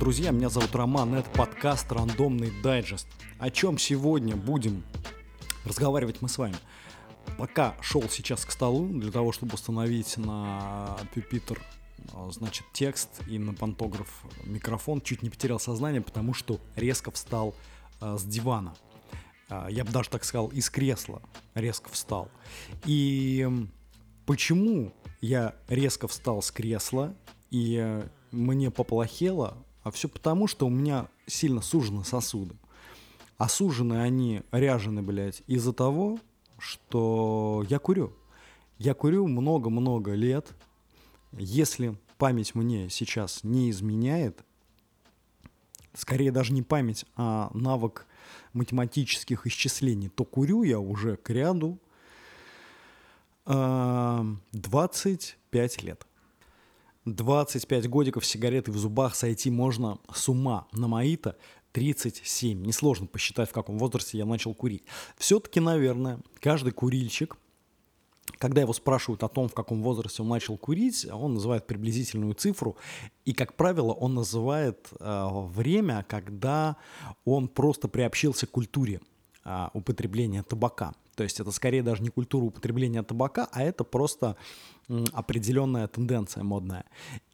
друзья, меня зовут Роман, это подкаст «Рандомный дайджест». О чем сегодня будем разговаривать мы с вами? Пока шел сейчас к столу для того, чтобы установить на пюпитр значит, текст и на пантограф микрофон, чуть не потерял сознание, потому что резко встал э, с дивана. Э, я бы даже так сказал, из кресла резко встал. И почему я резко встал с кресла и э, мне поплохело, а все потому, что у меня сильно сужены сосуды. А сужены они ряжены, блядь, из-за того, что я курю. Я курю много-много лет. Если память мне сейчас не изменяет, скорее даже не память, а навык математических исчислений, то курю я уже к ряду 25 а, лет. 25 годиков сигареты в зубах сойти можно с ума. На мои-то 37. Несложно посчитать, в каком возрасте я начал курить. Все-таки, наверное, каждый курильщик, когда его спрашивают о том, в каком возрасте он начал курить, он называет приблизительную цифру. И, как правило, он называет э, время, когда он просто приобщился к культуре э, употребления табака. То есть это скорее даже не культура употребления табака, а это просто определенная тенденция модная.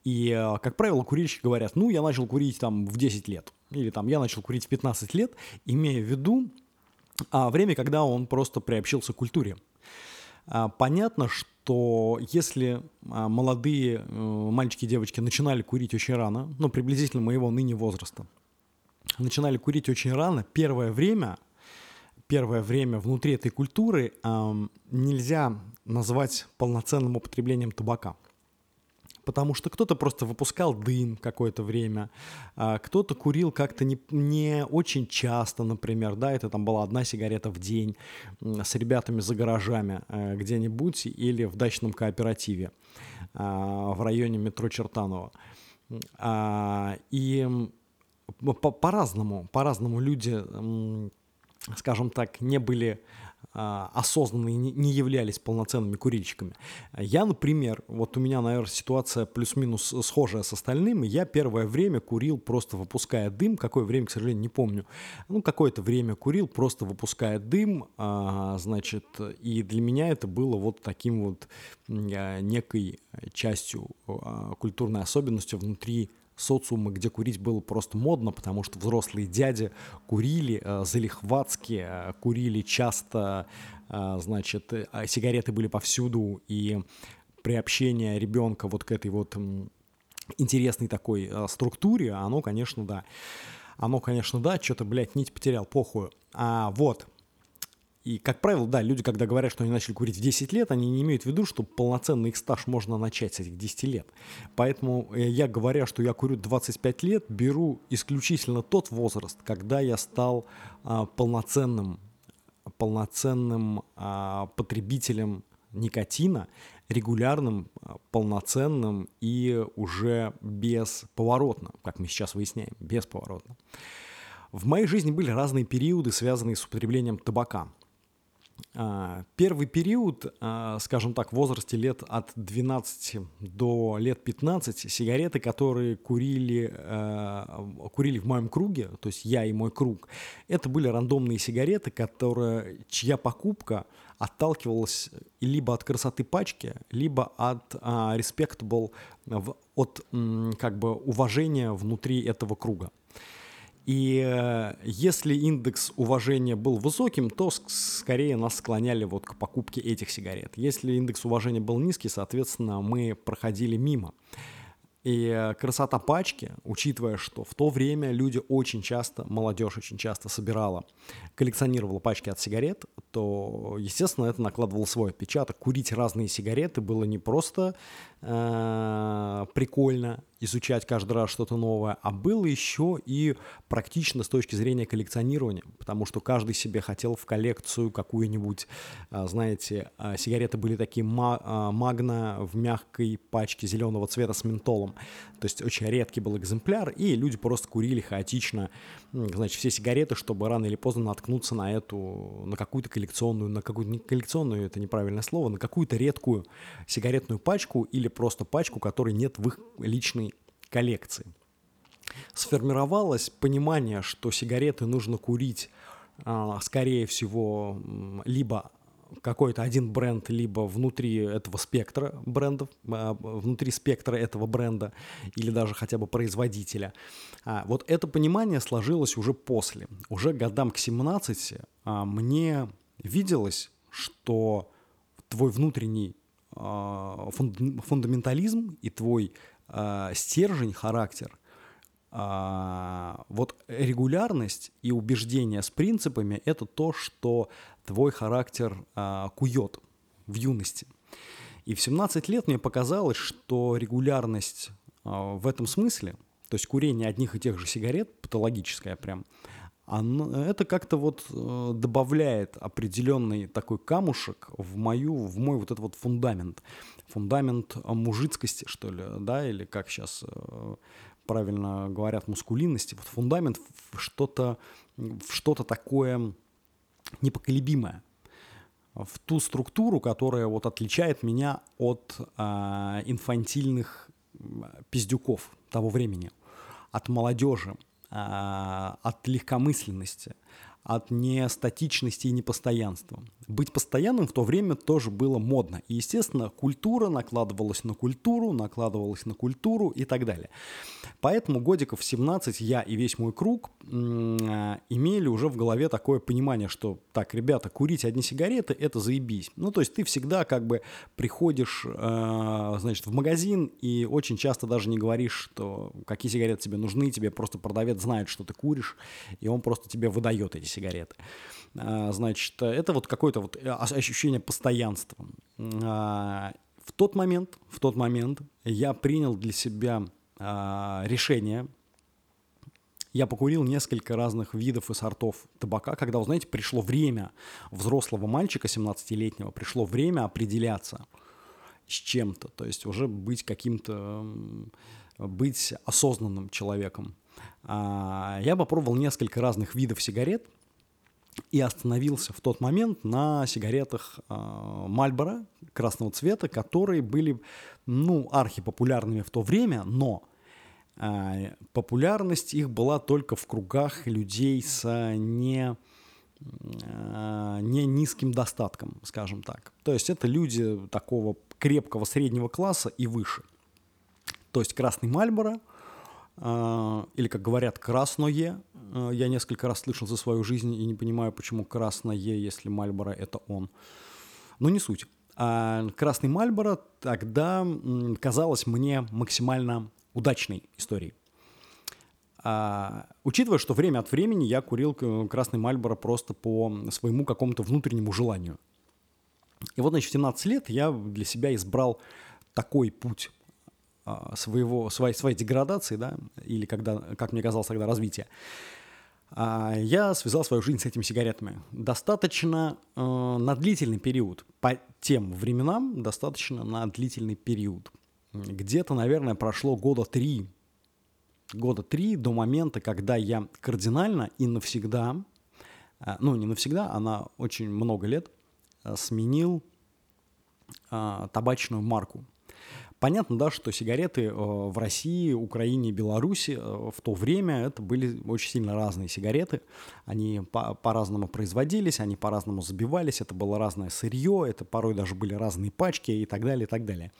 И, э, как правило, курильщики говорят, ну, я начал курить там в 10 лет, или там я начал курить в 15 лет, имея в виду а, время, когда он просто приобщился к культуре. А, понятно, что если а, молодые э, мальчики и девочки начинали курить очень рано, ну, приблизительно моего ныне возраста, начинали курить очень рано, первое время первое время внутри этой культуры э, нельзя назвать полноценным употреблением табака. Потому что кто-то просто выпускал дым какое-то время, а кто-то курил как-то не, не очень часто, например, да, это там была одна сигарета в день с ребятами за гаражами э, где-нибудь или в дачном кооперативе э, в районе метро Чертанова. И по-разному, по-разному люди скажем так, не были а, осознанно не являлись полноценными курильщиками. Я, например, вот у меня, наверное, ситуация плюс-минус схожая с остальными. Я первое время курил, просто выпуская дым. Какое время, к сожалению, не помню. Ну, какое-то время курил, просто выпуская дым. А, значит, и для меня это было вот таким вот некой частью, а, культурной особенностью внутри социума, где курить было просто модно, потому что взрослые дяди курили э, залихватски, э, курили часто, э, значит, э, сигареты были повсюду, и приобщение ребенка вот к этой вот интересной такой э, структуре, оно, конечно, да. Оно, конечно, да, что-то, блядь, нить потерял, похуй. А, вот, и, как правило, да, люди, когда говорят, что они начали курить в 10 лет, они не имеют в виду, что полноценный их стаж можно начать с этих 10 лет. Поэтому э, я, говоря, что я курю 25 лет, беру исключительно тот возраст, когда я стал а, полноценным, полноценным а, потребителем никотина, регулярным, а, полноценным и уже бесповоротно, как мы сейчас выясняем, бесповоротно. В моей жизни были разные периоды, связанные с употреблением табака. А, первый период, а, скажем так, в возрасте лет от 12 до лет 15, сигареты, которые курили, а, курили в моем круге, то есть я и мой круг, это были рандомные сигареты, которые, чья покупка отталкивалась либо от красоты пачки, либо от respectable, от как бы уважения внутри этого круга. И э, если индекс уважения был высоким, то скорее нас склоняли вот к покупке этих сигарет. Если индекс уважения был низкий, соответственно, мы проходили мимо. И э, красота пачки, учитывая, что в то время люди очень часто, молодежь очень часто собирала, коллекционировала пачки от сигарет, то, естественно, это накладывало свой отпечаток. Курить разные сигареты было не просто прикольно, изучать каждый раз что-то новое, а было еще и практично с точки зрения коллекционирования, потому что каждый себе хотел в коллекцию какую-нибудь, а, знаете, а, сигареты были такие магна в мягкой пачке зеленого цвета с ментолом, то есть очень редкий был экземпляр, и люди просто курили хаотично, значит, все сигареты, чтобы рано или поздно наткнуться на эту, на какую-то коллекционную, на какую-то не коллекционную, это неправильное слово, на какую-то редкую сигаретную пачку или просто пачку, которой нет в их личной коллекции. сформировалось понимание, что сигареты нужно курить, а, скорее всего, либо какой-то один бренд, либо внутри этого спектра брендов, а, внутри спектра этого бренда, или даже хотя бы производителя. А, вот это понимание сложилось уже после. Уже годам к 17 мне виделось, что твой внутренний фундаментализм и твой стержень, характер – а, вот регулярность и убеждение с принципами – это то, что твой характер а, кует в юности. И в 17 лет мне показалось, что регулярность а, в этом смысле, то есть курение одних и тех же сигарет, патологическое прям, оно, это как-то вот э, добавляет определенный такой камушек в мою, в мой вот этот вот фундамент, фундамент мужицкости, что ли, да, или как сейчас э, правильно говорят, мускулинности, вот фундамент в что-то в что-то такое непоколебимое, в ту структуру, которая вот отличает меня от э, инфантильных пиздюков того времени, от молодежи, э, от легкомысленности, от нестатичности и непостоянства. Быть постоянным в то время тоже было модно. И, естественно, культура накладывалась на культуру, накладывалась на культуру и так далее. Поэтому годиков 17 я и весь мой круг э, имели уже в голове такое понимание, что так, ребята, курить одни сигареты – это заебись. Ну, то есть ты всегда как бы приходишь, э, значит, в магазин и очень часто даже не говоришь, что какие сигареты тебе нужны, тебе просто продавец знает, что ты куришь, и он просто тебе выдает эти сигареты. А, значит, это вот какое-то вот ощущение постоянства. А, в тот момент, в тот момент я принял для себя а, решение, я покурил несколько разных видов и сортов табака, когда, вы знаете, пришло время взрослого мальчика 17-летнего, пришло время определяться с чем-то, то есть уже быть каким-то, быть осознанным человеком. Я попробовал несколько разных видов сигарет, и остановился в тот момент на сигаретах Мальборо э, красного цвета, которые были, ну, архипопулярными в то время, но э, популярность их была только в кругах людей с не, э, не низким достатком, скажем так. То есть это люди такого крепкого среднего класса и выше. То есть красный Мальборо – или, как говорят, красное. А, я несколько раз слышал за свою жизнь и не понимаю, почему красное, если Мальборо — это он. Но не суть. А красный Мальборо тогда казалось мне максимально удачной историей. А, учитывая, что время от времени я курил красный Мальборо просто по своему какому-то внутреннему желанию. И вот, значит, в 17 лет я для себя избрал такой путь а, своего, своей, своей деградации, да, или когда, как мне казалось тогда, развития, а, я связал свою жизнь с этими сигаретами. Достаточно э, на длительный период. По тем временам достаточно на длительный период. Где-то, наверное, прошло года три. Года три до момента, когда я кардинально и навсегда, э, ну не навсегда, а на очень много лет э, сменил э, табачную марку. Понятно, да, что сигареты э, в России, Украине, Беларуси э, в то время это были очень сильно разные сигареты. Они по- по-разному производились, они по-разному забивались, это было разное сырье, это порой даже были разные пачки и так далее, и так далее.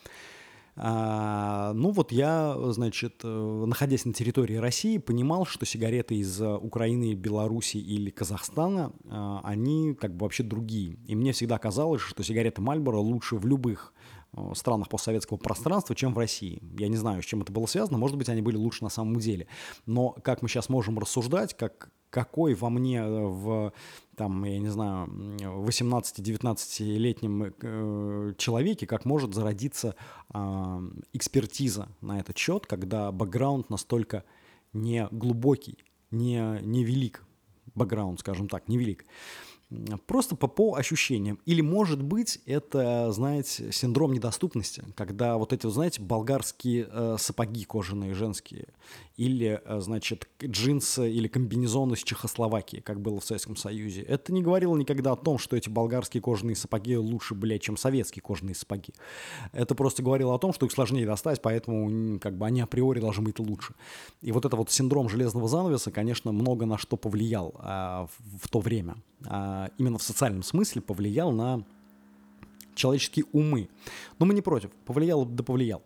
А, ну вот я, значит, э, находясь на территории России, понимал, что сигареты из Украины, Беларуси или Казахстана, они как бы вообще другие. И мне всегда казалось, что сигареты Мальборо лучше в любых странах постсоветского пространства, чем в России. Я не знаю, с чем это было связано, может быть, они были лучше на самом деле. Но как мы сейчас можем рассуждать, как, какой во мне э, в, там, я не знаю, 18-19-летнем э, человеке, как может зародиться э, экспертиза на этот счет, когда бэкграунд настолько не глубокий, не, не велик, бэкграунд, скажем так, невелик. Просто по, по ощущениям. Или, может быть, это, знаете, синдром недоступности, когда вот эти, знаете, болгарские э, сапоги кожаные женские, или, э, значит, джинсы или комбинезоны из Чехословакии, как было в Советском Союзе. Это не говорило никогда о том, что эти болгарские кожаные сапоги лучше, блядь, чем советские кожаные сапоги. Это просто говорило о том, что их сложнее достать, поэтому как бы они априори должны быть лучше. И вот это вот синдром железного занавеса, конечно, много на что повлиял а, в, в то время. А, именно в социальном смысле повлиял на человеческие умы. Но мы не против. Повлиял, да повлиял.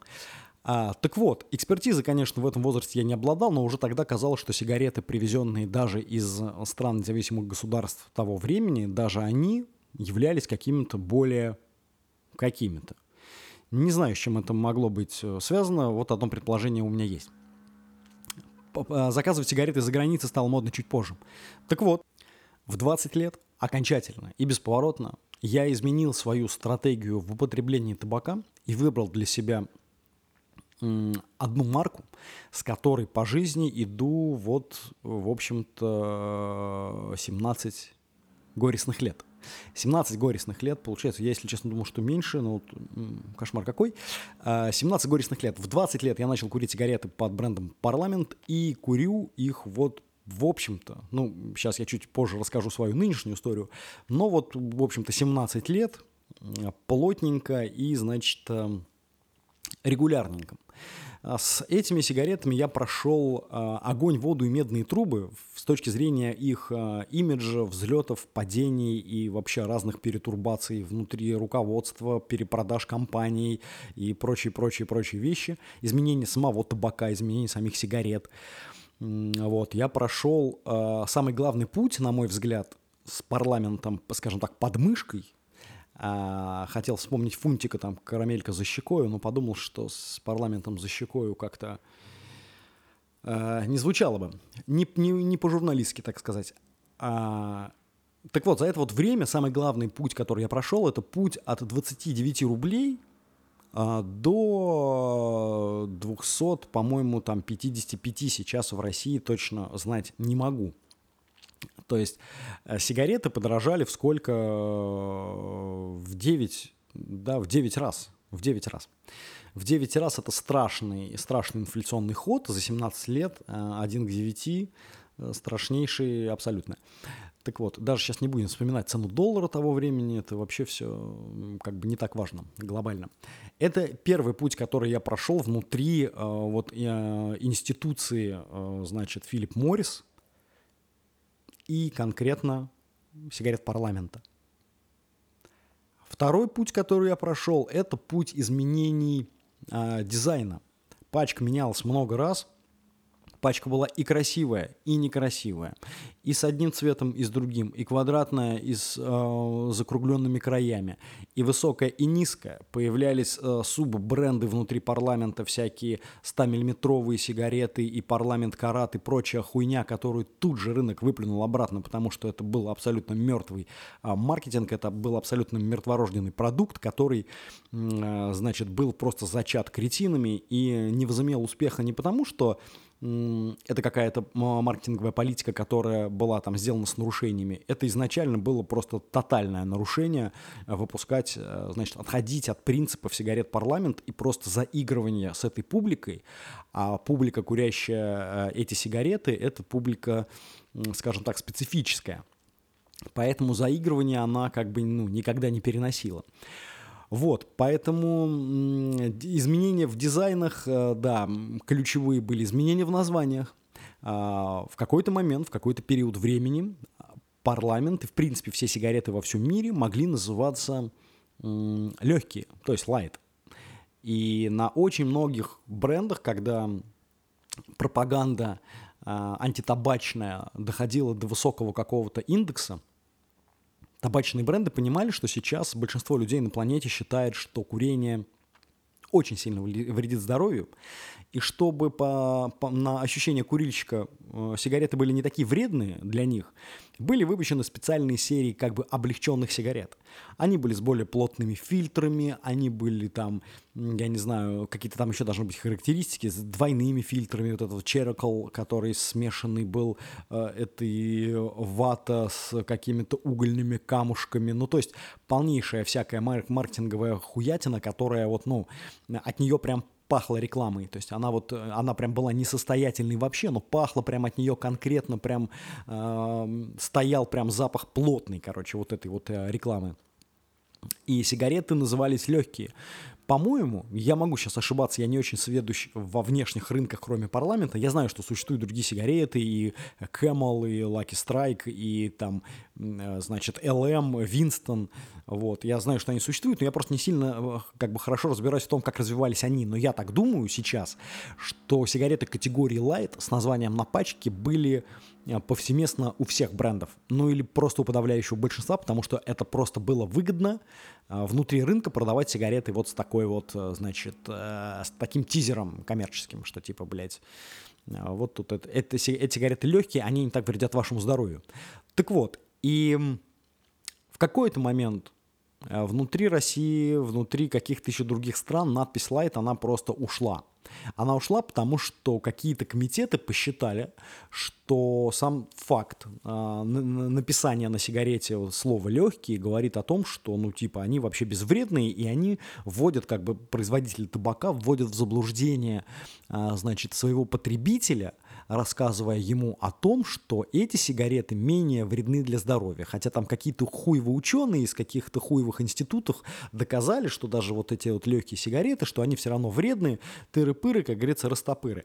А, так вот, экспертизы, конечно, в этом возрасте я не обладал, но уже тогда казалось, что сигареты, привезенные даже из стран независимых государств того времени, даже они являлись какими-то более какими-то. Не знаю, с чем это могло быть э, связано, вот одно предположение у меня есть. А, заказывать сигареты за границей стало модно чуть позже. Так вот, в 20 лет окончательно и бесповоротно я изменил свою стратегию в употреблении табака и выбрал для себя одну марку, с которой по жизни иду вот, в общем-то, 17 горестных лет. 17 горестных лет, получается, я, если честно, думал, что меньше, но вот, кошмар какой. 17 а, горестных лет. В 20 лет я начал курить сигареты под брендом «Парламент» и курю их вот в общем-то, ну, сейчас я чуть позже расскажу свою нынешнюю историю, но вот, в общем-то, 17 лет плотненько и, значит, э, регулярненько. А с этими сигаретами я прошел э, огонь, воду и медные трубы с точки зрения их э, имиджа, взлетов, падений и вообще разных перетурбаций внутри руководства, перепродаж компаний и прочие-прочие-прочие вещи, изменения самого табака, изменения самих сигарет. Вот, я прошел э, самый главный путь, на мой взгляд, с парламентом, скажем так, под мышкой, а, хотел вспомнить Фунтика, там, карамелька за щекою, но подумал, что с парламентом за щекою как-то а, не звучало бы. Не, не, не по-журналистски, так сказать. А, так вот, за это вот время самый главный путь, который я прошел, это путь от 29 рублей до 200, по-моему, там 55 сейчас в России точно знать не могу. То есть э, сигареты подорожали в сколько? Э, в 9, да, в 9 раз. В 9 раз. В 9 раз это страшный, страшный инфляционный ход за 17 лет, 1 э, к 9, страшнейший абсолютно. Так вот, даже сейчас не будем вспоминать цену доллара того времени, это вообще все как бы не так важно глобально. Это первый путь, который я прошел внутри э, вот э, институции, э, значит, Филипп Моррис, и конкретно сигарет парламента. Второй путь, который я прошел, это путь изменений э, дизайна. Пачка менялась много раз – Пачка была и красивая, и некрасивая. И с одним цветом, и с другим. И квадратная, и с э, закругленными краями. И высокая, и низкая. Появлялись э, суб-бренды внутри парламента, всякие 100-миллиметровые сигареты, и парламент карат, и прочая хуйня, которую тут же рынок выплюнул обратно, потому что это был абсолютно мертвый э, маркетинг, это был абсолютно мертворожденный продукт, который, э, значит, был просто зачат кретинами и не возымел успеха не потому, что это какая-то маркетинговая политика, которая была там сделана с нарушениями. Это изначально было просто тотальное нарушение э, выпускать, э, значит, отходить от принципов сигарет парламент и просто заигрывание с этой публикой. А публика, курящая э, эти сигареты, это публика, скажем так, специфическая. Поэтому заигрывание она как бы ну, никогда не переносила. Вот, поэтому изменения в дизайнах, э, да, ключевые были изменения в названиях. А, в какой-то момент, в какой-то период времени парламент и, в принципе, все сигареты во всем мире могли называться легкие, то есть light. И на очень многих брендах, когда пропаганда а, антитабачная доходила до высокого какого-то индекса, табачные бренды понимали, что сейчас большинство людей на планете считает, что курение очень сильно вредит здоровью, и чтобы по, по, на ощущение курильщика э, сигареты были не такие вредные для них, были выпущены специальные серии как бы облегченных сигарет. Они были с более плотными фильтрами, они были там, я не знаю, какие-то там еще должны быть характеристики с двойными фильтрами. Вот этот Cherokol, который смешанный был, э, этой вата с какими-то угольными камушками. Ну, то есть полнейшая всякая маркетинговая хуятина, которая вот, ну, от нее прям пахло рекламой. То есть она вот, э, она прям была несостоятельной вообще, но пахло прям от нее конкретно, прям э, стоял прям запах плотный, короче, вот этой вот э, рекламы. И сигареты назывались легкие. По-моему, я могу сейчас ошибаться, я не очень сведущ во внешних рынках, кроме парламента. Я знаю, что существуют другие сигареты, и Camel, и Lucky Strike, и там, э, значит, LM, Winston. Вот. Я знаю, что они существуют, но я просто не сильно э, как бы хорошо разбираюсь в том, как развивались они. Но я так думаю сейчас, что сигареты категории Light с названием на пачке были Э, повсеместно у всех брендов, ну или просто у подавляющего большинства, потому что это просто было выгодно э, внутри рынка продавать сигареты вот с такой вот, э, значит, с таким тизером коммерческим, что типа, блядь, вот тут это, это, эти сигареты легкие, они не так вредят вашему здоровью. Так вот, и в какой-то момент внутри России, внутри каких-то еще других стран надпись Light, она просто ушла. Она ушла, потому что какие-то комитеты посчитали, что сам факт э, написания на сигарете слова «легкие» говорит о том, что, ну, типа, они вообще безвредные, и они вводят, как бы, производители табака вводят в заблуждение, э, значит, своего потребителя – рассказывая ему о том, что эти сигареты менее вредны для здоровья. Хотя там какие-то хуевые ученые из каких-то хуевых институтов доказали, что даже вот эти вот легкие сигареты, что они все равно вредные, тыры-пыры, как говорится, растопыры.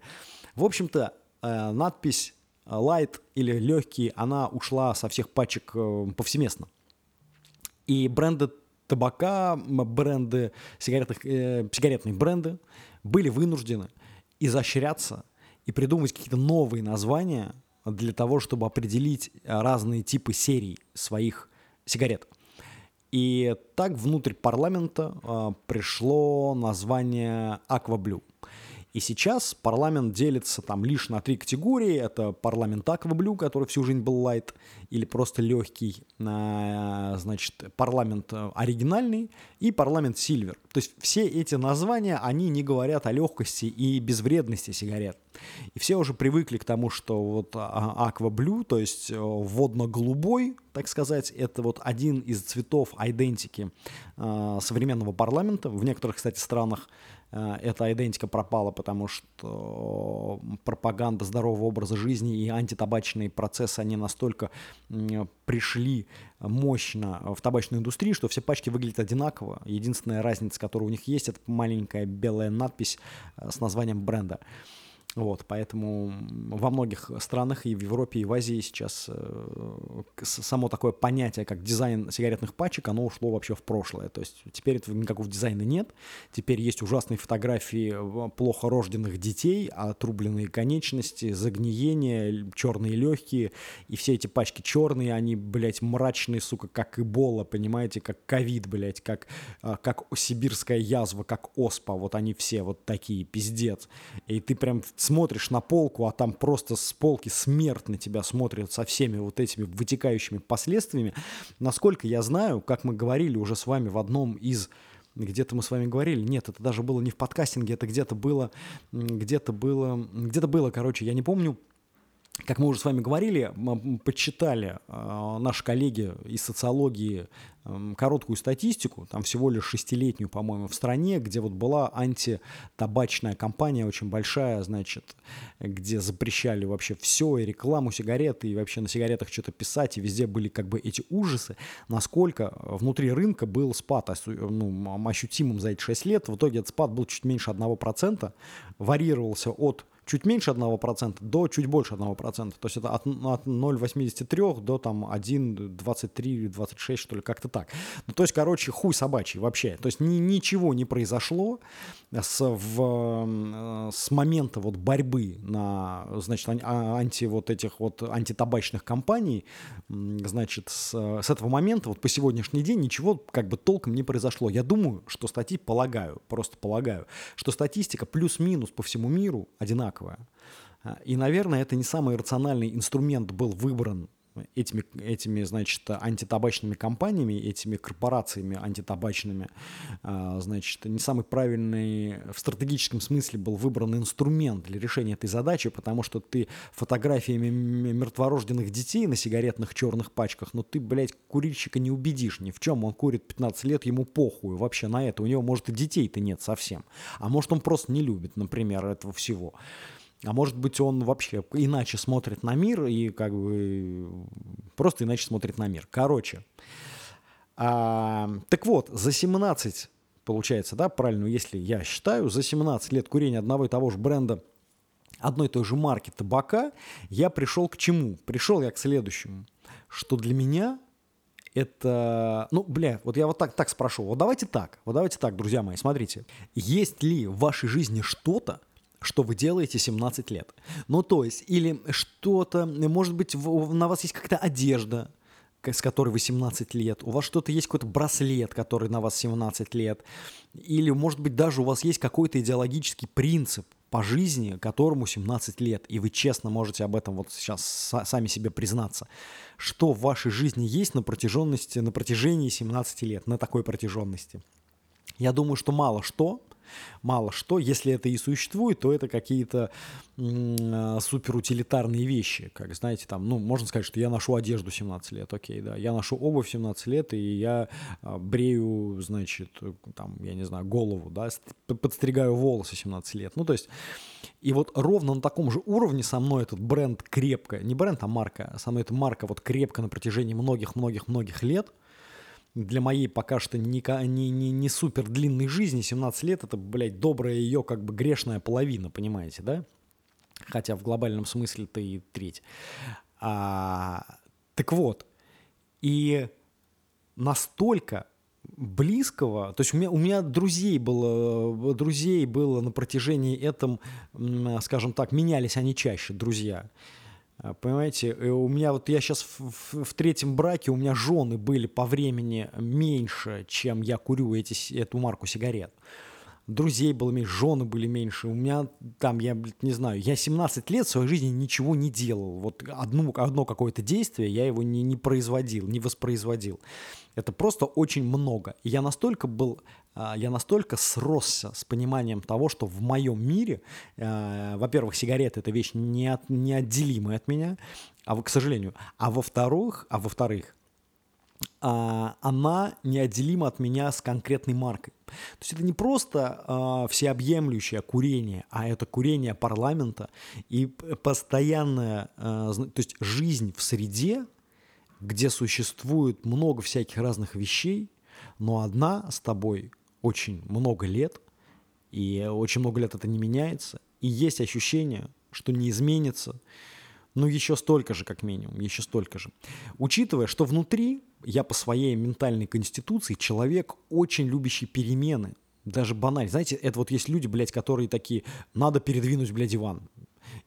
В общем-то, э, надпись light или легкий, она ушла со всех пачек э, повсеместно. И бренды табака, бренды, сигаретных, э, сигаретные бренды были вынуждены изощряться и придумать какие-то новые названия для того, чтобы определить разные типы серий своих сигарет. И так внутрь парламента э, пришло название Aqua Blue. И сейчас парламент делится там лишь на три категории. Это парламент Акваблю, который всю жизнь был лайт, или просто легкий, значит, парламент оригинальный и парламент Сильвер. То есть все эти названия, они не говорят о легкости и безвредности сигарет. И все уже привыкли к тому, что вот Акваблю, то есть э, водно-голубой, так сказать, это вот один из цветов идентики э, современного парламента. В некоторых, кстати, странах Э, эта идентика пропала, потому что пропаганда здорового образа жизни и антитабачные процессы, они настолько пришли мощно в табачную индустрию, что все пачки выглядят одинаково. Единственная разница, которая у них есть, это маленькая белая надпись э, с названием бренда. Вот, поэтому во многих странах и в Европе, и в Азии сейчас э, само такое понятие, как дизайн сигаретных пачек, оно ушло вообще в прошлое. То есть теперь этого никакого дизайна нет. Теперь есть ужасные фотографии э, плохо рожденных детей, отрубленные конечности, загниение, черные легкие. И все эти пачки черные, они, блядь, мрачные, сука, как эбола, понимаете, как ковид, блядь, как, э, как сибирская язва, как оспа. Вот они все вот такие, пиздец. И ты прям смотришь на полку, а там просто с полки смерть на тебя смотрит со всеми вот этими вытекающими последствиями. Насколько я знаю, как мы говорили уже с вами в одном из где-то мы с вами говорили, нет, это даже было не в подкастинге, это где-то было, где-то было, где-то было, короче, я не помню, как мы уже с вами говорили, мы почитали э, наши коллеги из социологии э, короткую статистику, там всего лишь шестилетнюю, по-моему, в стране, где вот была антитабачная кампания очень большая, значит, где запрещали вообще все, и рекламу сигареты, и вообще на сигаретах что-то писать, и везде были как бы эти ужасы, насколько внутри рынка был спад ну, ощутимым за эти 6 лет. В итоге этот спад был чуть меньше 1%, варьировался от чуть меньше 1% до чуть больше 1%. То есть это от, от 0,83 до там 1,23, 26, что ли, как-то так. Ну, то есть, короче, хуй собачий вообще. То есть ни, ничего не произошло с, в, с момента вот борьбы на, значит, а, анти вот этих вот антитабачных компаний, значит, с, с этого момента вот по сегодняшний день ничего как бы толком не произошло. Я думаю, что статьи, полагаю, просто полагаю, что статистика плюс-минус по всему миру одинаковая. И, наверное, это не самый рациональный инструмент был выбран этими, этими, значит, антитабачными компаниями, этими корпорациями антитабачными, а, значит, не самый правильный в стратегическом смысле был выбран инструмент для решения этой задачи, потому что ты фотографиями мертворожденных детей на сигаретных черных пачках, но ты, блядь, курильщика не убедишь ни в чем. Он курит 15 лет, ему похуй вообще на это. У него, может, и детей-то нет совсем. А может, он просто не любит, например, этого всего. А может быть, он вообще иначе смотрит на мир и как бы просто иначе смотрит на мир. Короче. А, так вот, за 17, получается, да, правильно, если я считаю, за 17 лет курения одного и того же бренда одной и той же марки табака, я пришел к чему? Пришел я к следующему, что для меня это, ну, бля, вот я вот так, так спрошу, вот давайте так, вот давайте так, друзья мои, смотрите, есть ли в вашей жизни что-то, что вы делаете 17 лет. Ну, то есть, или что-то, может быть, на вас есть какая-то одежда, с которой вы 17 лет, у вас что-то есть, какой-то браслет, который на вас 17 лет, или, может быть, даже у вас есть какой-то идеологический принцип по жизни, которому 17 лет, и вы честно можете об этом вот сейчас сами себе признаться, что в вашей жизни есть на протяженности, на протяжении 17 лет, на такой протяженности. Я думаю, что мало что – мало что. Если это и существует, то это какие-то суперутилитарные вещи. Как, знаете, там, ну, можно сказать, что я ношу одежду 17 лет, окей, да. Я ношу обувь 17 лет, и я э, брею, значит, там, я не знаю, голову, да, подстригаю волосы 17 лет. Ну, то есть, и вот ровно на таком же уровне со мной этот бренд крепко, не бренд, а марка, со мной эта марка вот крепко на протяжении многих-многих-многих лет – для моей пока что не, не, не, не супер длинной жизни 17 лет это, блядь, добрая ее как бы грешная половина, понимаете, да? Хотя в глобальном смысле это и треть. А, так вот, и настолько близкого, то есть у меня, у меня друзей было, друзей было на протяжении этом, скажем так, менялись они чаще, друзья. Понимаете, э, у меня вот я сейчас в, в, в третьем браке, у меня жены были по времени меньше, чем я курю эти, эту марку сигарет. Друзей было меньше, жены были меньше. У меня там, я блядь, не знаю, я 17 лет в своей жизни ничего не делал. Вот одно, одно какое-то действие я его не, не производил, не воспроизводил. Это просто очень много. И я настолько был, а, я настолько сросся с пониманием того, что в моем мире, а, во-первых, сигареты это вещь не неотделимая от меня, а к сожалению, а во-вторых, а во-вторых, она неотделима от меня с конкретной маркой. То есть это не просто всеобъемлющее курение, а это курение парламента и постоянная, то есть жизнь в среде, где существует много всяких разных вещей, но одна с тобой очень много лет, и очень много лет это не меняется, и есть ощущение, что не изменится, ну, еще столько же, как минимум, еще столько же. Учитывая, что внутри я по своей ментальной конституции человек, очень любящий перемены, даже банально. Знаете, это вот есть люди, блядь, которые такие, надо передвинуть, блядь, диван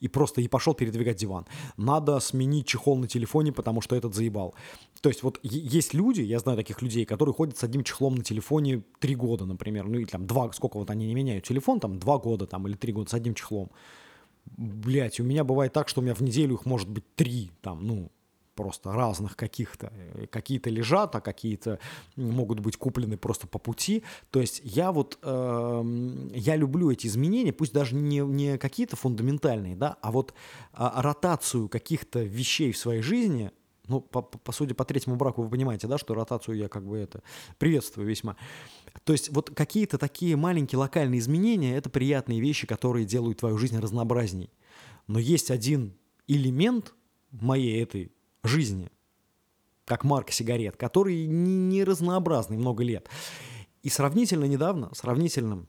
и просто и пошел передвигать диван. Надо сменить чехол на телефоне, потому что этот заебал. То есть вот есть люди, я знаю таких людей, которые ходят с одним чехлом на телефоне три года, например, ну или там два, сколько вот они не меняют телефон, там два года там или три года с одним чехлом. Блять, у меня бывает так, что у меня в неделю их может быть три, там, ну, просто разных каких-то. Э, какие-то лежат, а какие-то могут быть куплены просто по пути. То есть я вот, э, я люблю эти изменения, пусть даже не, не какие-то фундаментальные, да, а вот а, ротацию каких-то вещей в своей жизни, ну, по, по сути, по третьему браку вы понимаете, да, что ротацию я как бы это приветствую весьма. То есть вот какие-то такие маленькие локальные изменения – это приятные вещи, которые делают твою жизнь разнообразней. Но есть один элемент моей этой жизни, как марка сигарет, который не разнообразный много лет. И сравнительно недавно, сравнительно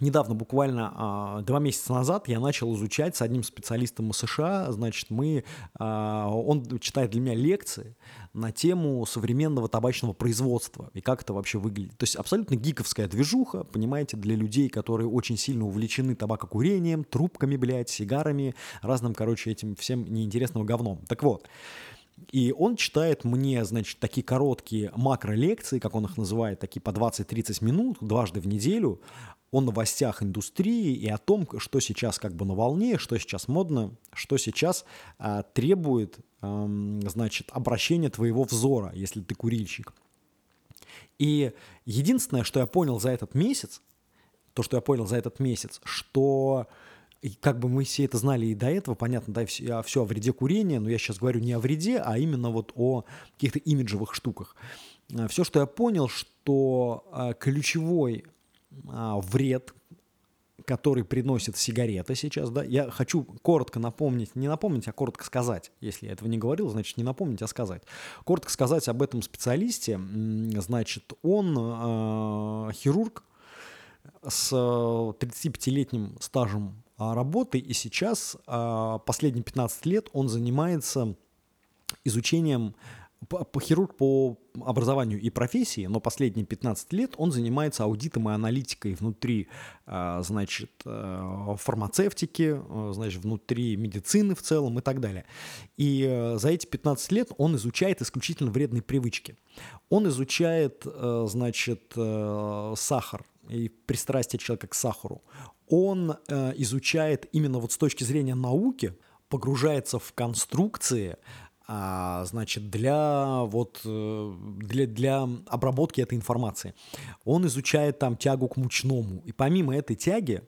Недавно, буквально а, два месяца назад, я начал изучать с одним специалистом из США. Значит, мы, а, он читает для меня лекции на тему современного табачного производства и как это вообще выглядит. То есть абсолютно гиковская движуха, понимаете, для людей, которые очень сильно увлечены табакокурением, трубками, блядь, сигарами, разным, короче, этим всем неинтересным говном. Так вот, и он читает мне, значит, такие короткие макролекции, как он их называет, такие по 20-30 минут, дважды в неделю, о новостях индустрии и о том, что сейчас как бы на волне, что сейчас модно, что сейчас а, требует, а, значит, обращения твоего взора, если ты курильщик. И единственное, что я понял за этот месяц, то, что я понял за этот месяц, что как бы мы все это знали и до этого, понятно, да, все, все о вреде курения, но я сейчас говорю не о вреде, а именно вот о каких-то имиджевых штуках. А, все, что я понял, что а, ключевой а, вред, который приносит сигарета сейчас, да, я хочу коротко напомнить, не напомнить, а коротко сказать, если я этого не говорил, значит, не напомнить, а сказать. Коротко сказать об этом специалисте, значит, он э, хирург с 35-летним стажем работы, и сейчас э, последние 15 лет он занимается изучением по, хирург по образованию и профессии, но последние 15 лет он занимается аудитом и аналитикой внутри, а, значит, э, фармацевтики, э, значит, внутри медицины в целом и так далее. И э, за эти 15 лет он изучает исключительно вредные привычки. Он изучает, значит, сахар и пристрастие человека к сахару. Он изучает именно вот с точки зрения науки, погружается в конструкции, а, значит, для, вот, э, для, для обработки этой информации. Он изучает там тягу к мучному. И помимо этой тяги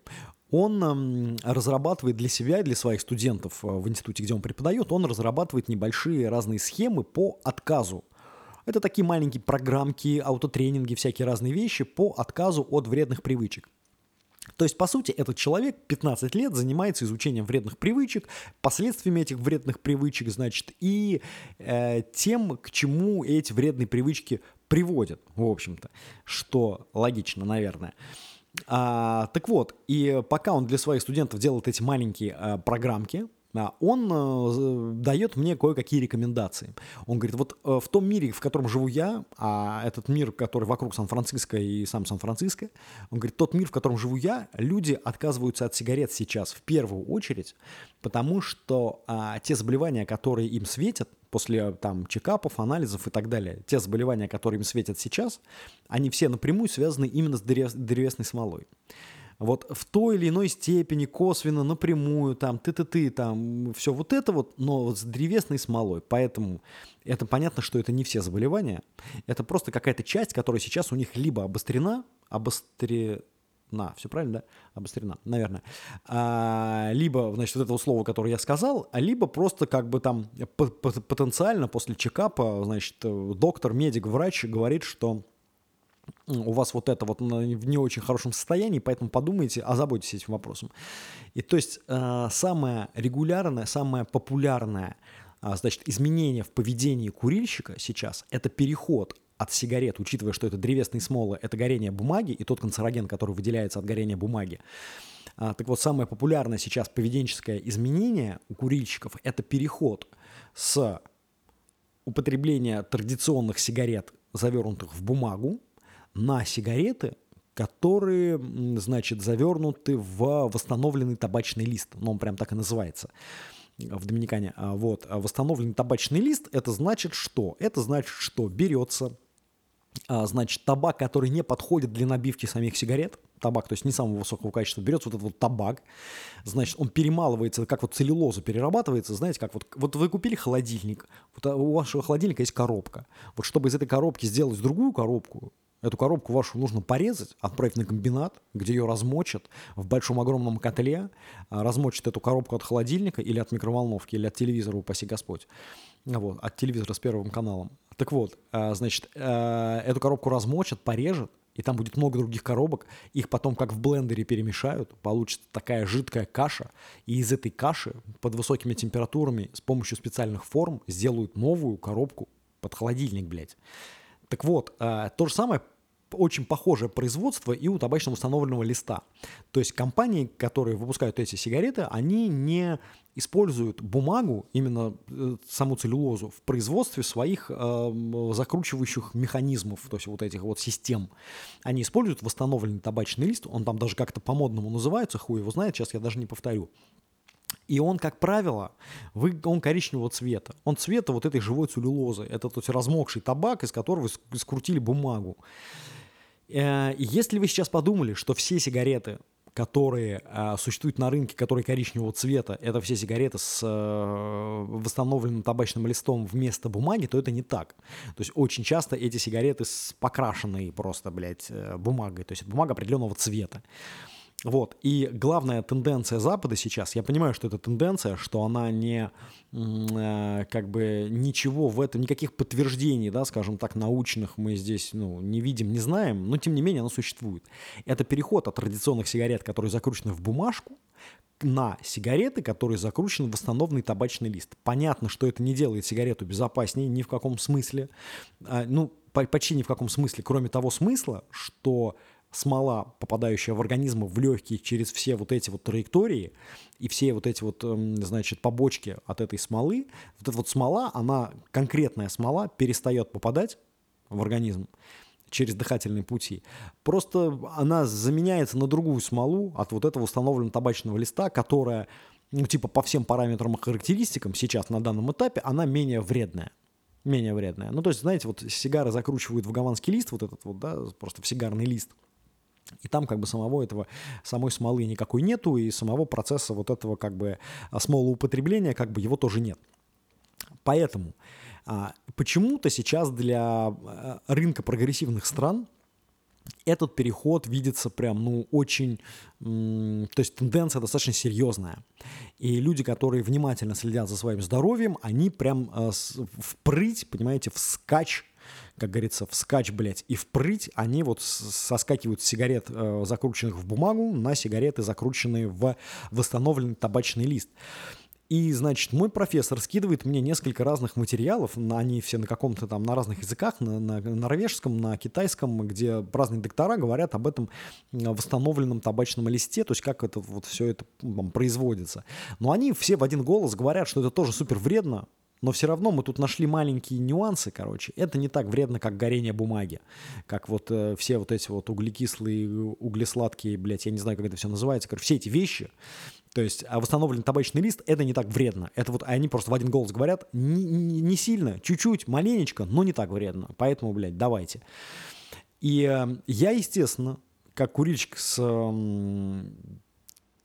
он разрабатывает для себя и для своих студентов э, в институте, где он преподает, он разрабатывает небольшие разные схемы по отказу. Это такие маленькие программки, аутотренинги, всякие разные вещи по отказу от вредных привычек. То есть, по сути, этот человек 15 лет занимается изучением вредных привычек, последствиями этих вредных привычек, значит, и э, тем, к чему эти вредные привычки приводят, в общем-то, что логично, наверное. А, так вот, и пока он для своих студентов делает эти маленькие а, программки, он э, дает мне кое-какие рекомендации. Он говорит, вот э, в том мире, в котором живу я, а этот мир, который вокруг Сан-Франциско и сам Сан-Франциско, он говорит, тот мир, в котором живу я, люди отказываются от сигарет сейчас в первую очередь, потому что а, те заболевания, которые им светят, после там чекапов, анализов и так далее, те заболевания, которые им светят сейчас, они все напрямую связаны именно с древесной смолой вот в той или иной степени, косвенно, напрямую, там, ты-ты-ты, там, все вот это вот, но вот с древесной смолой. Поэтому это понятно, что это не все заболевания. Это просто какая-то часть, которая сейчас у них либо обострена, обострена, все правильно, да? Обострена, наверное. А, либо, значит, вот этого слова, которое я сказал, а либо просто как бы там потенциально после чекапа, значит, доктор, медик, врач говорит, что у вас вот это вот в не очень хорошем состоянии, поэтому подумайте, озаботьтесь этим вопросом. И то есть э, самое регулярное, самое популярное а, значит, изменение в поведении курильщика сейчас – это переход от сигарет, учитывая, что это древесные смолы, это горение бумаги и тот канцероген, который выделяется от горения бумаги. А, так вот, самое популярное сейчас поведенческое изменение у курильщиков – это переход с употребления традиционных сигарет, завернутых в бумагу, на сигареты, которые, значит, завернуты в восстановленный табачный лист. Ну, он прям так и называется в Доминикане. А вот. А восстановленный табачный лист, это значит что? Это значит, что берется, а, значит, табак, который не подходит для набивки самих сигарет, табак, то есть не самого высокого качества, берется вот этот вот табак, значит, он перемалывается, как вот целлюлоза перерабатывается, знаете, как вот, вот вы купили холодильник, вот у вашего холодильника есть коробка, вот чтобы из этой коробки сделать другую коробку, Эту коробку вашу нужно порезать, отправить на комбинат, где ее размочат в большом огромном котле, а, размочат эту коробку от холодильника или от микроволновки, или от телевизора, упаси Господь. Вот, от телевизора с первым каналом. Так вот, а, значит, а, эту коробку размочат, порежут, и там будет много других коробок, их потом как в блендере перемешают, получится такая жидкая каша, и из этой каши под высокими температурами с помощью специальных форм сделают новую коробку под холодильник, блядь. Так вот, э, то же самое очень похожее производство и у табачного установленного листа. То есть компании, которые выпускают эти сигареты, они не используют бумагу, именно э, саму целлюлозу, в производстве своих э, закручивающих механизмов, то есть вот этих вот систем. Они используют восстановленный табачный лист, он там даже как-то по-модному называется, хуй его знает, сейчас я даже не повторю. И он, как правило, вы, он коричневого цвета. Он цвета вот этой живой целлюлозы. Это то есть размокший табак, из которого скрутили бумагу. Э, если вы сейчас подумали, что все сигареты которые э, существуют на рынке, которые коричневого цвета, это все сигареты с э, восстановленным табачным листом вместо бумаги, то это не так. То есть очень часто эти сигареты с покрашенной просто, блядь, бумагой, то есть бумага определенного цвета. Вот. И главная тенденция Запада сейчас, я понимаю, что это тенденция, что она не э, как бы ничего в этом, никаких подтверждений, да, скажем так, научных мы здесь ну, не видим, не знаем, но тем не менее она существует. Это переход от традиционных сигарет, которые закручены в бумажку, на сигареты, которые закручены в восстановленный табачный лист. Понятно, что это не делает сигарету безопаснее ни в каком смысле. А, ну, почти ни в каком смысле, кроме того смысла, что смола, попадающая в организм, в легкие через все вот эти вот траектории и все вот эти вот, эм, значит, побочки от этой смолы, вот эта вот смола, она, конкретная смола, перестает попадать в организм через дыхательные пути. Просто она заменяется на другую смолу от вот этого установленного табачного листа, которая, ну, типа, по всем параметрам и характеристикам сейчас на данном этапе, она менее вредная менее вредная. Ну, то есть, знаете, вот сигары закручивают в гаванский лист, вот этот вот, да, просто в сигарный лист – и там как бы самого этого, самой смолы никакой нету, и самого процесса вот этого как бы а, смолоупотребления как бы его тоже нет. Поэтому а, почему-то сейчас для а, рынка прогрессивных стран этот переход видится прям, ну, очень, то есть тенденция достаточно серьезная. И люди, которые внимательно следят за своим здоровьем, они прям впрыть, понимаете, вскачь как говорится, вскач, блядь, и впрыть, они вот соскакивают с сигарет, э, закрученных в бумагу, на сигареты, закрученные в восстановленный табачный лист. И, значит, мой профессор скидывает мне несколько разных материалов, они все на каком-то там, на разных языках, на, на норвежском, на китайском, где разные доктора говорят об этом восстановленном табачном листе, то есть как это вот все это там, производится. Но они все в один голос говорят, что это тоже супер вредно, но все равно мы тут нашли маленькие нюансы, короче. Это не так вредно, как горение бумаги. Как вот э, все вот эти вот углекислые, углесладкие, блядь, я не знаю, как это все называется. Короче, все эти вещи, то есть а восстановленный табачный лист, это не так вредно. Это вот они просто в один голос говорят, не сильно, чуть-чуть, маленечко, но не так вредно. Поэтому, блядь, давайте. И э, я, естественно, как курильщик с э,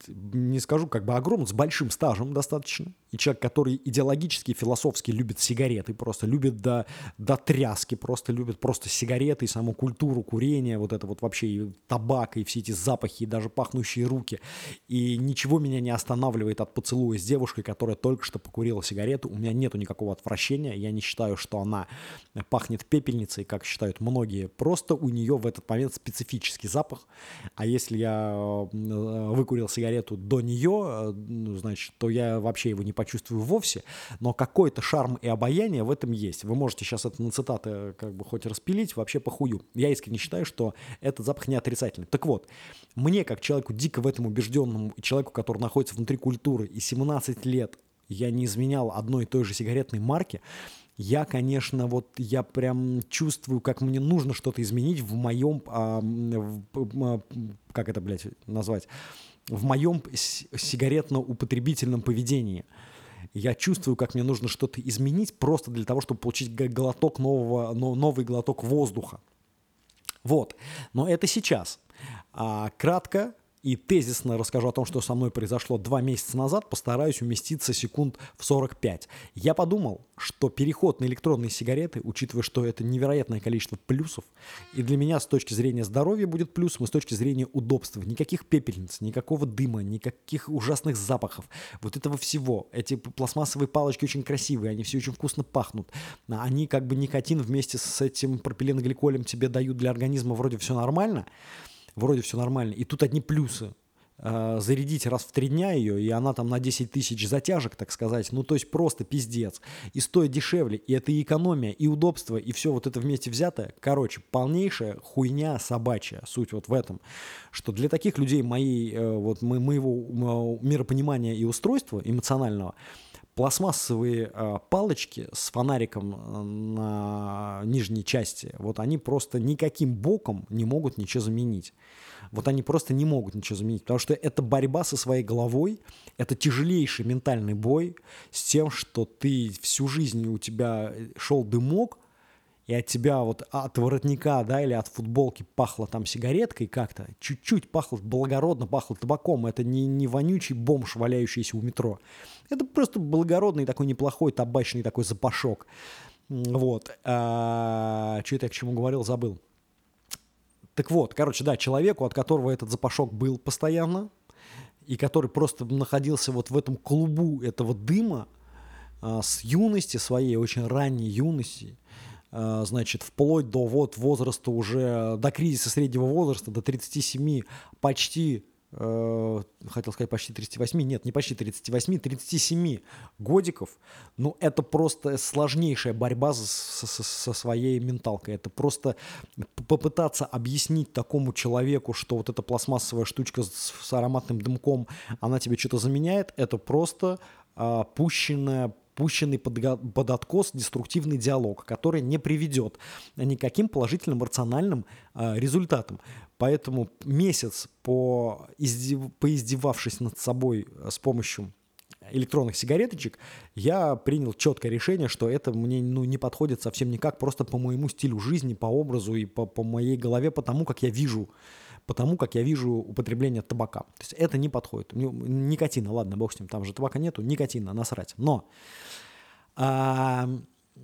не скажу как бы огромным, с большим стажем достаточно, и человек, который идеологически, философски любит сигареты, просто любит до, до тряски, просто любит просто сигареты и саму культуру курения, вот это вот вообще и табак, и все эти запахи, и даже пахнущие руки. И ничего меня не останавливает от поцелуя с девушкой, которая только что покурила сигарету. У меня нету никакого отвращения, я не считаю, что она пахнет пепельницей, как считают многие. Просто у нее в этот момент специфический запах. А если я э, выкурил сигарету до нее, э, ну, значит, то я вообще его не почувствую вовсе, но какой-то шарм и обаяние в этом есть. Вы можете сейчас это на цитаты как бы хоть распилить, вообще похую. Я искренне считаю, что этот запах не отрицательный. Так вот, мне, как человеку дико в этом убежденному, человеку, который находится внутри культуры, и 17 лет я не изменял одной и той же сигаретной марки, я, конечно, вот я прям чувствую, как мне нужно что-то изменить в моем, а, в, а, как это, блядь, назвать, в моем сигаретно-употребительном поведении я чувствую, как мне нужно что-то изменить просто для того, чтобы получить глоток нового, новый глоток воздуха. Вот. Но это сейчас. А, кратко, и тезисно расскажу о том, что со мной произошло два месяца назад, постараюсь уместиться секунд в 45. Я подумал, что переход на электронные сигареты, учитывая, что это невероятное количество плюсов, и для меня с точки зрения здоровья будет плюсом, и с точки зрения удобства. Никаких пепельниц, никакого дыма, никаких ужасных запахов. Вот этого всего. Эти пластмассовые палочки очень красивые, они все очень вкусно пахнут. Они как бы никотин вместе с этим пропиленгликолем тебе дают для организма, вроде все нормально вроде все нормально. И тут одни плюсы. А, зарядить раз в три дня ее, и она там на 10 тысяч затяжек, так сказать, ну то есть просто пиздец. И стоит дешевле, и это и экономия, и удобство, и все вот это вместе взятое. Короче, полнейшая хуйня собачья. Суть вот в этом, что для таких людей моей, э, вот моего миропонимания и устройства эмоционального, пластмассовые э, палочки с фонариком э, на нижней части, вот они просто никаким боком не могут ничего заменить. Вот они просто не могут ничего заменить, потому что это борьба со своей головой, это тяжелейший ментальный бой с тем, что ты всю жизнь у тебя шел дымок, и от тебя вот от воротника, да, или от футболки пахло там сигареткой как-то, чуть-чуть пахло благородно, пахло табаком, это не, не вонючий бомж, валяющийся у метро. Это просто благородный такой неплохой табачный такой запашок. Вот. А, что это я к чему говорил, забыл. Так вот, короче, да, человеку, от которого этот запашок был постоянно, и который просто находился вот в этом клубу этого дыма а, с юности своей, очень ранней юности, значит, вплоть до вот возраста уже, до кризиса среднего возраста, до 37, почти э, хотел сказать почти 38, нет, не почти 38, 37 годиков, ну это просто сложнейшая борьба со, со, со своей менталкой, это просто попытаться объяснить такому человеку, что вот эта пластмассовая штучка с, с ароматным дымком, она тебе что-то заменяет, это просто э, пущенная пущенный под, под откос деструктивный диалог, который не приведет никаким положительным рациональным э, результатам. Поэтому месяц по издев, поиздевавшись над собой с помощью электронных сигареточек, я принял четкое решение, что это мне ну, не подходит совсем никак, просто по моему стилю жизни, по образу и по, по моей голове, по тому, как я вижу потому как я вижу употребление табака. То есть это не подходит. Никотина, ладно, бог с ним, там же табака нету, никотина, насрать. Но а,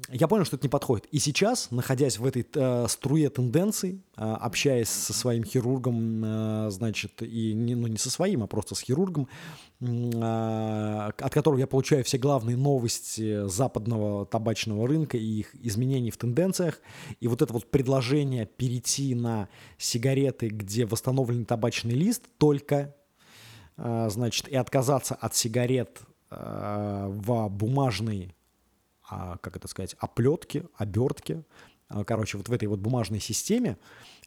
я понял, что это не подходит. И сейчас, находясь в этой э, струе тенденций, э, общаясь со своим хирургом, э, значит, и не, ну, не со своим, а просто с хирургом, э, от которого я получаю все главные новости западного табачного рынка и их изменений в тенденциях, и вот это вот предложение перейти на сигареты, где восстановлен табачный лист, только, э, значит, и отказаться от сигарет э, в бумажной как это сказать, оплетки, обертки, а, короче, вот в этой вот бумажной системе,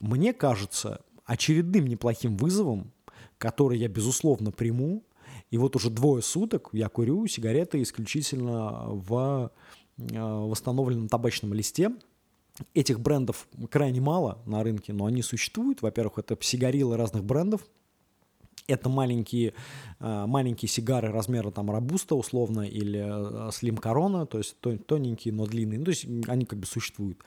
мне кажется очередным неплохим вызовом, который я, безусловно, приму. И вот уже двое суток я курю сигареты исключительно в а, восстановленном табачном листе. Этих брендов крайне мало на рынке, но они существуют. Во-первых, это сигарилы разных брендов – это маленькие, а, маленькие сигары размера там Робуста условно или Slim Corona, то есть тоненькие, но длинные. Ну, то есть они как бы существуют.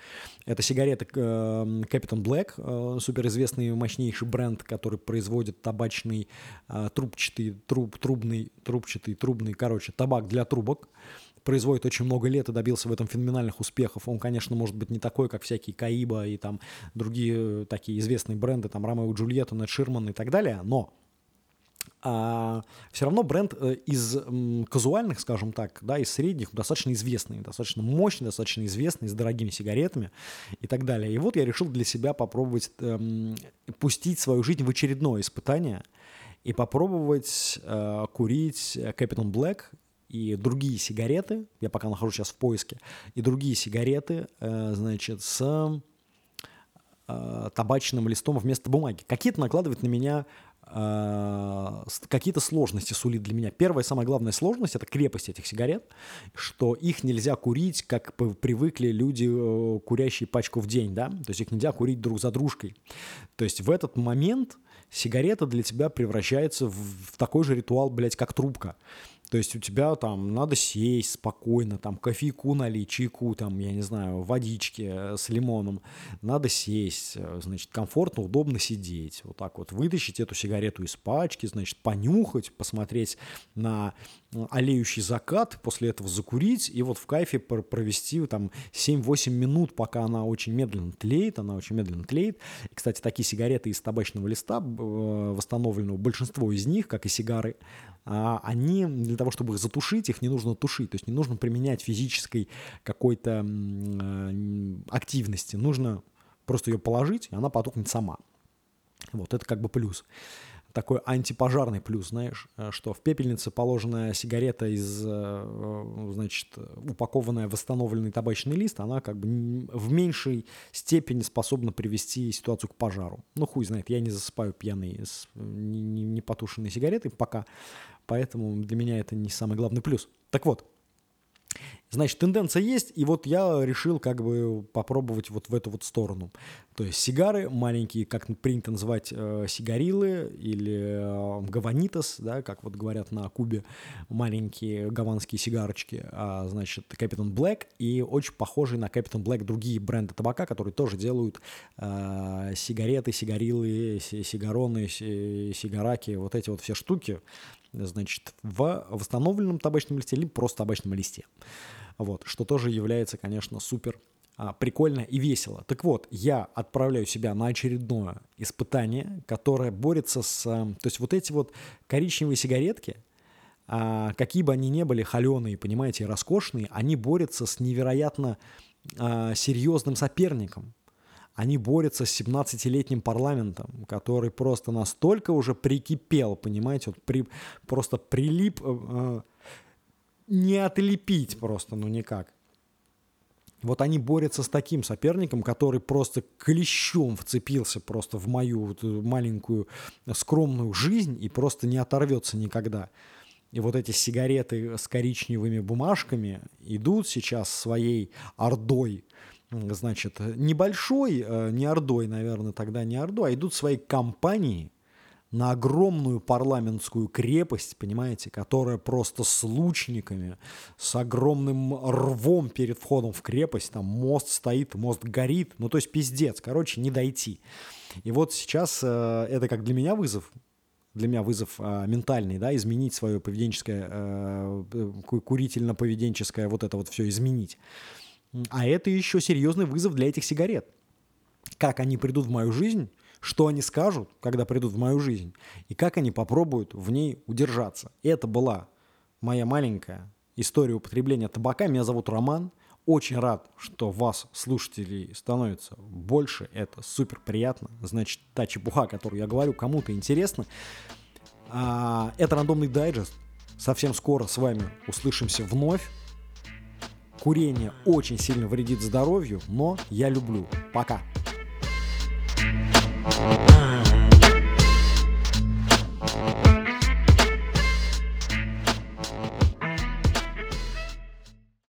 Это сигареты э, Black, э, суперизвестный мощнейший бренд, который производит табачный э, трубчатый, труб, трубный, трубчатый, трубный, короче, табак для трубок производит очень много лет и добился в этом феноменальных успехов. Он, конечно, может быть не такой, как всякие Каиба и там другие такие известные бренды, там Ромео Джульетта, Нед Ширман и так далее, но а, все равно бренд э, из казуальных, скажем так, да, из средних, достаточно известный, достаточно мощный, достаточно известный, с дорогими сигаретами и так далее. И вот я решил для себя попробовать эм, пустить свою жизнь в очередное испытание и попробовать э, курить Captain Black и другие сигареты, я пока нахожусь сейчас в поиске, и другие сигареты, э, значит, с э, табачным листом вместо бумаги. Какие-то накладывают на меня какие-то сложности сулит для меня. Первая, самая главная сложность – это крепость этих сигарет, что их нельзя курить, как привыкли люди, э, курящие пачку в день, да, то есть их нельзя курить друг за дружкой. То есть в этот момент сигарета для тебя превращается в, в такой же ритуал, блядь, как трубка. То есть у тебя там надо сесть спокойно, там кофейку налить, чайку, там, я не знаю, водички э, с лимоном. Надо сесть, э, значит, комфортно, удобно сидеть. Вот так вот вытащить эту сигарету из пачки, значит, понюхать, посмотреть на олеющий закат, после этого закурить и вот в кайфе провести там 7-8 минут, пока она очень медленно тлеет, она очень медленно тлеет. И, кстати, такие сигареты из табачного листа, э, восстановленного, большинство из них, как и сигары, они для того, чтобы их затушить, их не нужно тушить, то есть не нужно применять физической какой-то э, активности, нужно просто ее положить, и она потухнет сама. Вот это как бы плюс такой антипожарный плюс, знаешь, э, что в пепельнице положенная сигарета из, э, значит, упакованная восстановленный табачный лист, она как бы в меньшей степени способна привести ситуацию к пожару. Ну, хуй знает, я не засыпаю пьяный с непотушенной сигаретой пока, поэтому для меня это не самый главный плюс. Так вот, Значит, тенденция есть, и вот я решил как бы попробовать вот в эту вот сторону. То есть сигары маленькие, как принято называть э, сигарилы или э, гаванитас, да, как вот говорят на Кубе, маленькие гаванские сигарочки, а, значит, Captain Black, и очень похожие на Captain Black другие бренды табака, которые тоже делают э, сигареты, сигарилы, сигароны, сигараки, вот эти вот все штуки, значит, в восстановленном табачном листе или просто табачном листе. Вот, что тоже является, конечно, супер а, прикольно и весело. Так вот, я отправляю себя на очередное испытание, которое борется с... Э, то есть вот эти вот коричневые сигаретки, а, какие бы они ни были холеные, понимаете, роскошные, они борются с невероятно а, серьезным соперником. Они борются с 17-летним парламентом, который просто настолько уже прикипел, понимаете, вот при, просто прилип, э, э не отлепить просто, ну никак. Вот они борются с таким соперником, который просто клещом вцепился просто в мою вот маленькую скромную жизнь и просто не оторвется никогда. И вот эти сигареты с коричневыми бумажками идут сейчас своей ордой, значит, небольшой, э, не ордой, наверное, тогда не ордой, а идут своей компанией на огромную парламентскую крепость, понимаете, которая просто с лучниками, с огромным рвом перед входом в крепость, там мост стоит, мост горит, ну то есть пиздец, короче, не дойти. И вот сейчас э, это как для меня вызов, для меня вызов э, ментальный, да, изменить свое поведенческое, э, курительно-поведенческое, вот это вот все изменить. А это еще серьезный вызов для этих сигарет. Как они придут в мою жизнь, что они скажут, когда придут в мою жизнь, и как они попробуют в ней удержаться. Это была моя маленькая история употребления табака. Меня зовут Роман. Очень рад, что вас, слушателей, становится больше. Это супер приятно. Значит, та чепуха, которую я говорю, кому-то интересно. А, это рандомный дайджест. Совсем скоро с вами услышимся вновь. Курение очень сильно вредит здоровью, но я люблю. Пока. Ah.